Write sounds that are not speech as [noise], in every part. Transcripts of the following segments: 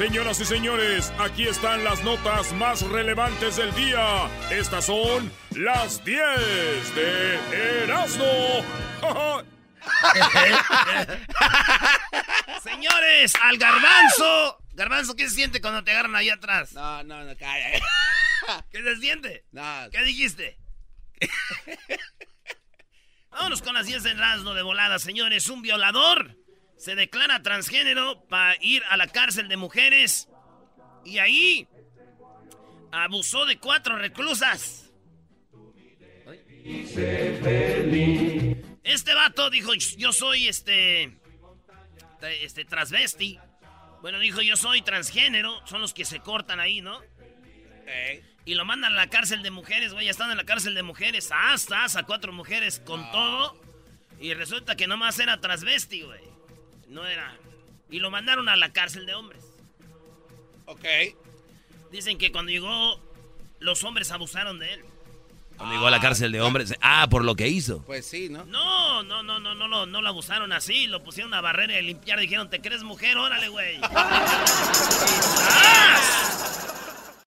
Señoras y señores, aquí están las notas más relevantes del día. Estas son las 10 de Erasmo. [laughs] Señores, al garbanzo. Garbanzo, ¿qué se siente cuando te agarran ahí atrás? No, no, no, calla. ¿Qué se siente? No. ¿Qué dijiste? [laughs] Vámonos con las 10 de Erasmo de volada, señores. Un violador se declara transgénero para ir a la cárcel de mujeres y ahí abusó de cuatro reclusas. Este vato dijo, yo soy este, este transvesti. Bueno, dijo, yo soy transgénero. Son los que se cortan ahí, ¿no? Y lo mandan a la cárcel de mujeres, güey. Ya están en la cárcel de mujeres. Hasta, hasta cuatro mujeres con todo. Y resulta que nomás era transvesti, güey. No era. Y lo mandaron a la cárcel de hombres. Ok. Dicen que cuando llegó, los hombres abusaron de él. Cuando llegó a la cárcel de hombres. Ah, por lo que hizo. Pues sí, ¿no? No, no, no, no, no, no, no lo abusaron así. Lo pusieron a barrera y limpiar. Dijeron, ¿te crees mujer? Órale, güey. [laughs]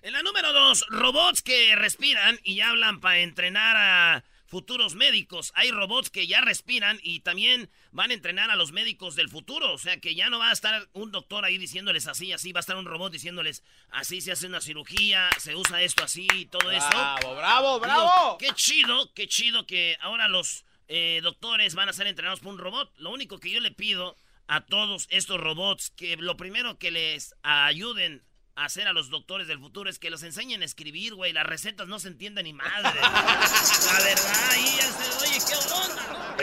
en la número dos, robots que respiran y hablan para entrenar a futuros médicos. Hay robots que ya respiran y también van a entrenar a los médicos del futuro. O sea que ya no va a estar un doctor ahí diciéndoles así, así. Va a estar un robot diciéndoles así se hace una cirugía, se usa esto así y todo eso. Bravo, bravo, bravo. qué chido, qué chido que ahora los eh, doctores van a ser entrenados por un robot. Lo único que yo le pido a todos estos robots que lo primero que les ayuden hacer a los doctores del futuro es que los enseñen a escribir, güey. Las recetas no se entienden ni madre. [laughs] La verdad, ahí ya se, oye, qué onda.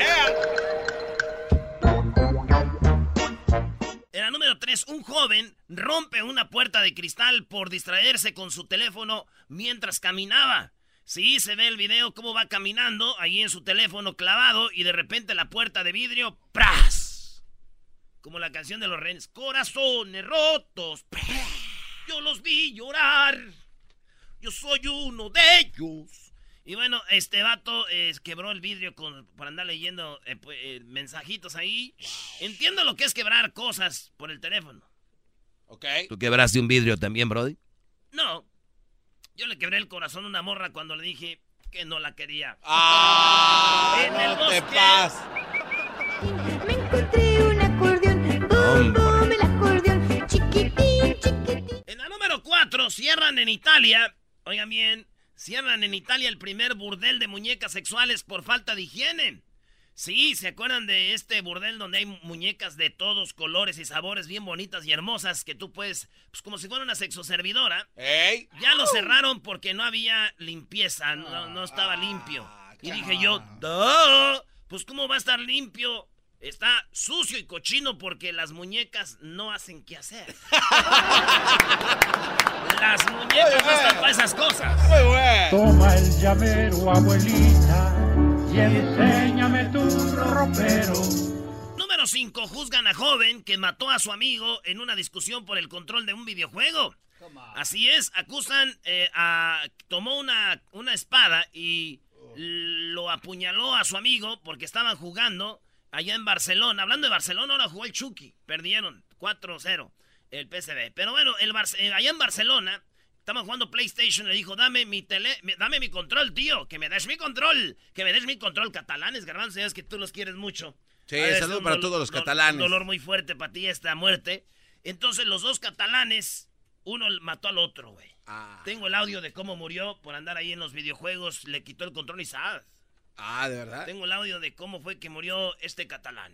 En la número 3, un joven rompe una puerta de cristal por distraerse con su teléfono mientras caminaba. Sí, se ve el video cómo va caminando ahí en su teléfono clavado y de repente la puerta de vidrio, ¡pras! Como la canción de los renes, corazones rotos, ¡pras! Yo los vi llorar. Yo soy uno de ellos. Y bueno, este vato eh, quebró el vidrio con, por andar leyendo eh, pues, eh, mensajitos ahí. Entiendo lo que es quebrar cosas por el teléfono. Ok. ¿Tú quebraste un vidrio también, Brody? No. Yo le quebré el corazón a una morra cuando le dije que no la quería. ¡Ah! En el no te bosque. pas. Me encontré en Italia. Oigan bien, cierran en Italia el primer burdel de muñecas sexuales por falta de higiene. Sí, ¿se acuerdan de este burdel donde hay muñecas de todos colores y sabores bien bonitas y hermosas que tú puedes, pues como si fuera una sexoservidora? ¡Ey! Ya lo cerraron porque no había limpieza, no, no estaba limpio. Y dije yo, "Duh, pues ¿cómo va a estar limpio? Está sucio y cochino porque las muñecas no hacen qué hacer. [laughs] las muñecas no están para esas cosas. Muy bueno. Toma el llavero, abuelita, y enséñame tu ropero. Número 5. Juzgan a joven que mató a su amigo en una discusión por el control de un videojuego. Así es, acusan eh, a... Tomó una, una espada y lo apuñaló a su amigo porque estaban jugando allá en Barcelona. Hablando de Barcelona, ahora jugó el Chucky. Perdieron 4-0 el PSV. Pero bueno, el eh, allá en Barcelona Estamos jugando PlayStation. Le dijo, dame mi tele, me- dame mi control, tío. Que me des mi control. Que me des mi control. Catalanes, garbanzo, sabes que tú los quieres mucho. Sí, es saludo un para todos los catalanes. Un dolor muy fuerte para ti esta muerte. Entonces los dos catalanes, uno mató al otro, güey. Ah, Tengo el audio de cómo murió por andar ahí en los videojuegos. Le quitó el control y sabes. Ah, de verdad. Tengo el audio de cómo fue que murió este catalán.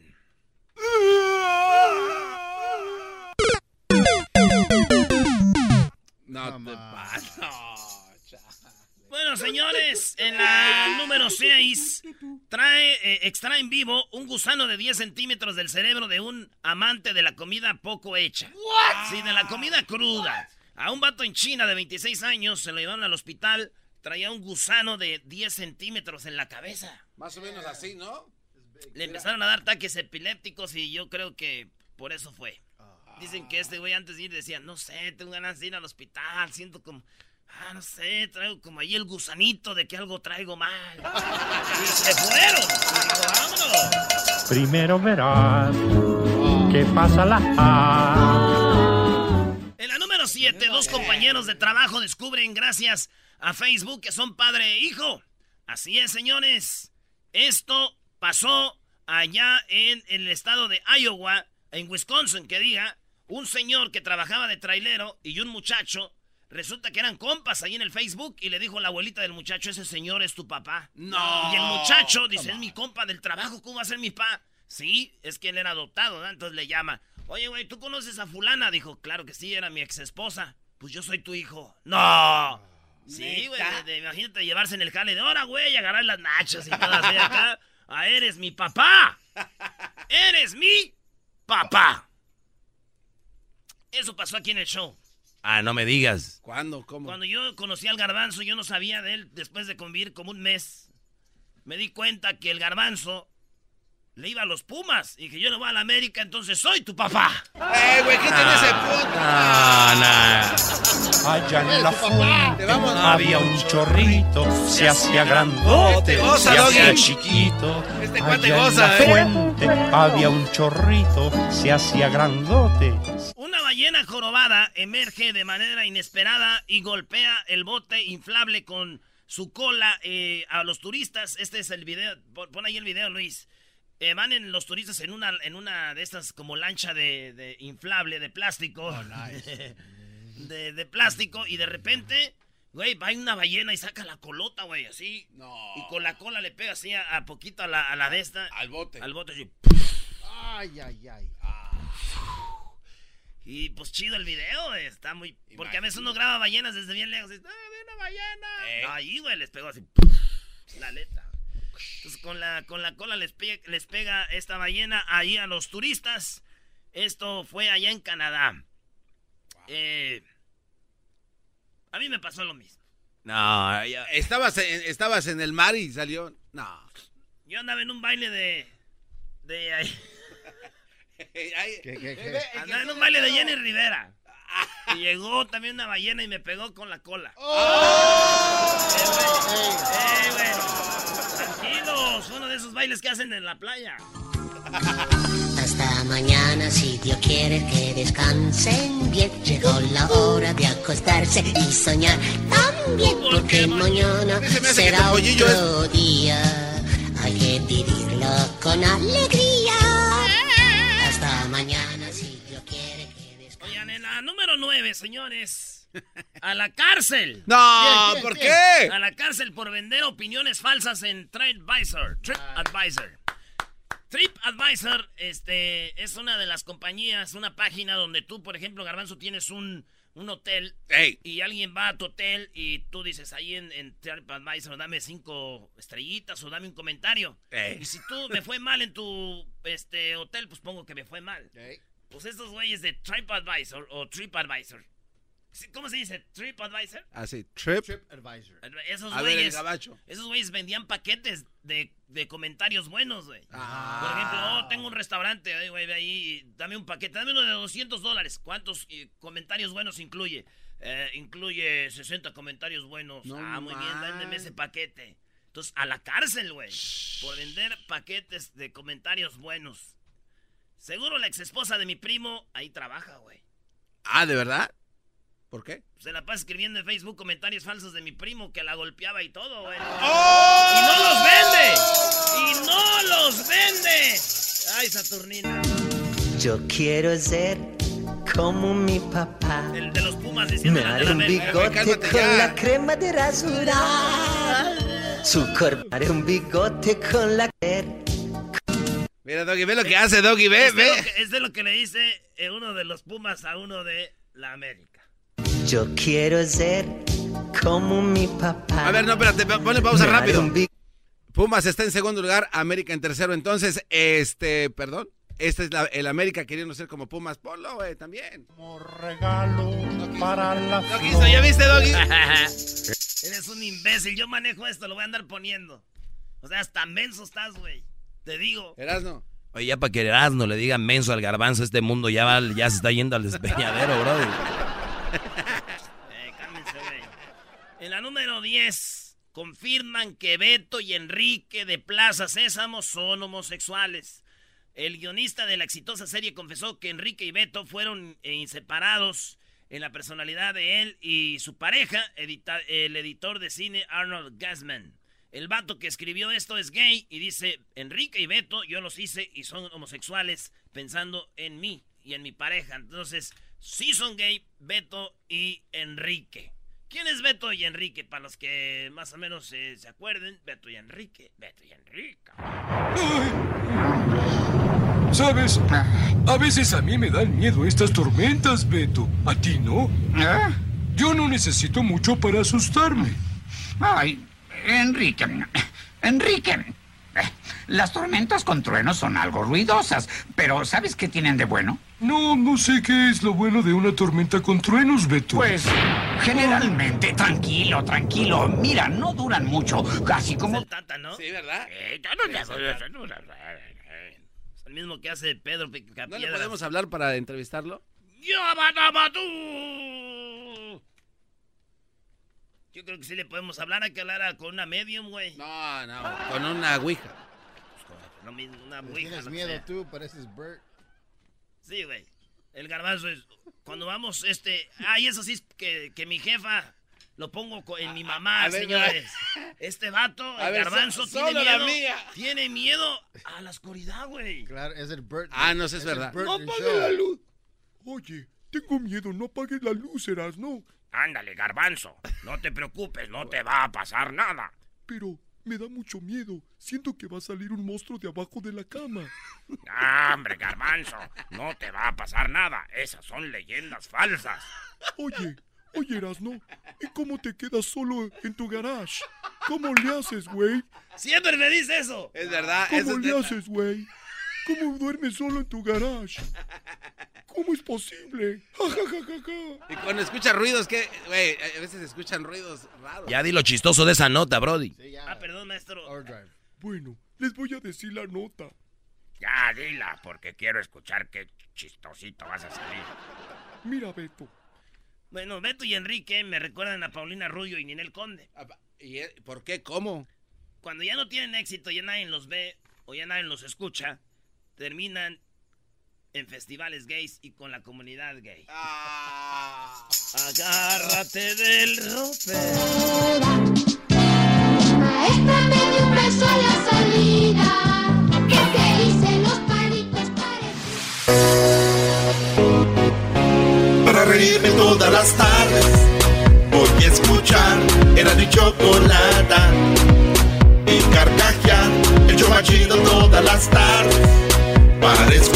No te pases. Bueno, señores, en la número 6 trae, eh, extrae en vivo un gusano de 10 centímetros del cerebro de un amante de la comida poco hecha. Sí, de la comida cruda. A un vato en China de 26 años se lo llevaron al hospital. Traía un gusano de 10 centímetros en la cabeza. Más o menos así, ¿no? Le empezaron a dar ataques epilépticos y yo creo que por eso fue. Dicen que este güey antes de ir decía, no sé, tengo ganas de ir al hospital, siento como, ah, no sé, traigo como ahí el gusanito de que algo traigo mal. Y se fueron. Vámonos. Primero verás que pasa la A. En la número 7, dos compañeros de trabajo descubren gracias a Facebook que son padre e hijo. Así es, señores. Esto pasó allá en el estado de Iowa, en Wisconsin, que diga, un señor que trabajaba de trailero y un muchacho, resulta que eran compas ahí en el Facebook y le dijo la abuelita del muchacho, ese señor es tu papá. No. Y el muchacho dice, es mi compa del trabajo, ¿cómo va a ser mi papá? Sí, es que él era adoptado, ¿no? Entonces le llama. Oye, güey, ¿tú conoces a fulana? Dijo, claro que sí, era mi ex esposa. Pues yo soy tu hijo. ¡No! Sí, güey, imagínate llevarse en el jale de hora, güey, y agarrar las nachas y todo así acá. Ah, eres mi papá. Eres mi papá. Eso pasó aquí en el show. Ah, no me digas. ¿Cuándo? ¿Cómo? Cuando yo conocí al garbanzo, yo no sabía de él después de convivir como un mes. Me di cuenta que el garbanzo le iba a los Pumas y que yo no voy a la América, entonces soy tu papá. ¡Eh, güey! ¿Qué tiene ese punto? Ah, Allá en la fuente había un chorrito, se hacía grandote, Goza, se hacía chiquito. Este cuate Allá en goza, la ¿eh? fuente había un chorrito, se hacía grandote. Una ballena jorobada emerge de manera inesperada y golpea el bote inflable con su cola eh, a los turistas. Este es el video. Pon ahí el video, Luis. Eh, van en los turistas en una, en una de estas como lancha de, de inflable de plástico. [laughs] de, de plástico y de repente, güey, va una ballena y saca la colota, güey, así. No. Y con la cola le pega así a, a poquito a la, a la de esta. Al bote. Al bote así. Ay, ay, ay. Y pues chido el video, está muy... Porque a veces uno graba ballenas desde bien lejos. y, ¡Ah, ve una ballena! Eh. Ahí, güey, les pegó así. La aleta. Entonces con la, con la cola les, pe- les pega esta ballena ahí a los turistas. Esto fue allá en Canadá. Eh, a mí me pasó lo mismo. No, ya- Estabas en, estabas en el mar y salió. No. Yo andaba en un baile de... de ahí- [laughs] ¿Qué, qué, qué? andaba en un baile de Jenny Rivera. Y llegó también una ballena y me pegó con la cola. ¡Eh, güey! Uno de esos bailes que hacen en la playa. Hasta mañana, si Dios quiere que descansen bien. Llegó la hora de acostarse y soñar también. Porque mañana será otro día. Hay que vivirlo con alegría. Hasta mañana, si Dios quiere que descansen. Oigan, en la número 9, señores. A la cárcel. No, ¿por qué? A la cárcel por vender opiniones falsas en TripAdvisor. TripAdvisor. TripAdvisor este, es una de las compañías, una página donde tú, por ejemplo, Garbanzo, tienes un, un hotel Ey. y alguien va a tu hotel y tú dices ahí en, en TripAdvisor, dame cinco estrellitas o dame un comentario. Ey. Y si tú me fue mal en tu este, hotel, pues pongo que me fue mal. Ey. Pues estos güeyes de TripAdvisor o TripAdvisor. ¿Cómo se dice? TripAdvisor. Así, trip. Trip Advisor. Esos A ver, el güeyes. gabacho. Esos güeyes vendían paquetes de, de comentarios buenos, güey. Ah. Por ejemplo, oh, tengo un restaurante, ay, güey, ve ahí, dame un paquete, dame uno de 200 dólares. ¿Cuántos eh, comentarios buenos incluye? Eh, incluye 60 comentarios buenos. No ah, muy bien, man. dándeme ese paquete. Entonces, a la cárcel, güey. Por vender paquetes de comentarios buenos. Seguro la ex esposa de mi primo ahí trabaja, güey. Ah, ¿de verdad? ¿Por qué? Se la pasa escribiendo en Facebook comentarios falsos de mi primo que la golpeaba y todo, güey. ¡Oh! ¡Y no los vende! ¡Y no los vende! ¡Ay, Saturnina! Yo quiero ser como mi papá. El de los Pumas diciendo Me haré un bigote con ya. la crema de rasurar. Su cuerpo haré un bigote con la Mira, Doggy, ve lo que hace, Doggy, ve, Es de, ve. lo que, es de lo que le dice eh, uno de los Pumas a uno de la América. Yo quiero ser como mi papá. A ver, no, espérate, ponle pausa rápido. Pumas está en segundo lugar, América en tercero. Entonces, este, perdón, este es la- el América queriendo ser como Pumas. Ponlo, güey, también. Como regalo para la No quiso, ¿ya viste, Doggy? [laughs] Eres un imbécil, yo manejo esto, lo voy a andar poniendo. O sea, hasta menso estás, güey. Te digo. Erasno. Oye, ya para que Erasmo le diga menso al garbanzo, este mundo ya, va- ya se está yendo al despeñadero, brother. [laughs] En la número 10, confirman que Beto y Enrique de Plaza Sésamo son homosexuales. El guionista de la exitosa serie confesó que Enrique y Beto fueron eh, inseparados en la personalidad de él y su pareja, el editor de cine Arnold Gasman. El vato que escribió esto es gay y dice, Enrique y Beto, yo los hice y son homosexuales pensando en mí y en mi pareja. Entonces, sí son gay Beto y Enrique. ¿Quién es Beto y Enrique? Para los que más o menos eh, se acuerden, Beto y Enrique. Beto y Enrique. ¿Sabes? A veces a mí me dan miedo estas tormentas, Beto. ¿A ti no? Yo no necesito mucho para asustarme. Ay, Enrique, Enrique, las tormentas con truenos son algo ruidosas, pero ¿sabes qué tienen de bueno? No, no sé qué es lo bueno de una tormenta con truenos, Beto. Pues, generalmente, tranquilo, tranquilo, mira, no duran mucho, así como... El Tata, ¿no? Sí, ¿verdad? Eh, Es el mismo que hace Pedro ¿No le podemos hablar para entrevistarlo? ¡Yabanabadú! Yo creo que sí le podemos hablar, hay que hablar con una medium, güey. No, no, con una ouija. Lo mismo, una ouija, Tienes miedo sea. tú, pareces Bert. Sí, güey. El garbanzo es. Cuando vamos, este. Ay, eso sí es que, que mi jefa lo pongo en mi mamá, a señores. Este vato, A el ver, garbanzo, so- tiene miedo. mía. Tiene miedo a la oscuridad, güey. Claro, es el Bert. Ah, no, sí es verdad. No and apague Show. la luz. Oye, tengo miedo, no apagues la luz, ¿no? Ándale, garbanzo. No te preocupes, no te va a pasar nada. Pero me da mucho miedo. Siento que va a salir un monstruo de abajo de la cama. Ah, hombre, garbanzo. No te va a pasar nada. Esas son leyendas falsas. Oye, oye, Erasno, ¿y cómo te quedas solo en tu garage? ¿Cómo le haces, güey? Siempre me dice eso. Es verdad, ¿Cómo es le haces, güey? ¿Cómo duermes solo en tu garage? ¿Cómo es posible? Ja, ja, ja, ja, ja. Y cuando escucha ruidos, que, güey, a veces escuchan ruidos raros. Ya di lo chistoso de esa nota, Brody. Sí, ya. Ah, perdón, maestro. Bueno, les voy a decir la nota. Ya, dila, porque quiero escuchar qué chistosito vas a salir. Mira, Beto, Bueno, Beto y Enrique me recuerdan a Paulina Rubio y Ninel Conde. Apa, ¿Y eh, por qué? ¿Cómo? Cuando ya no tienen éxito, ya nadie los ve o ya nadie los escucha, terminan en festivales gays y con la comunidad gay. Ah. Agárrate del rope. Maestra me dio un beso a la salida. ¿Qué dicen los palitos Para reírme todas las tardes Voy a escuchar Era mi chocolata Y carcajear El show más chido todas las tardes Para escuchar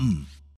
come.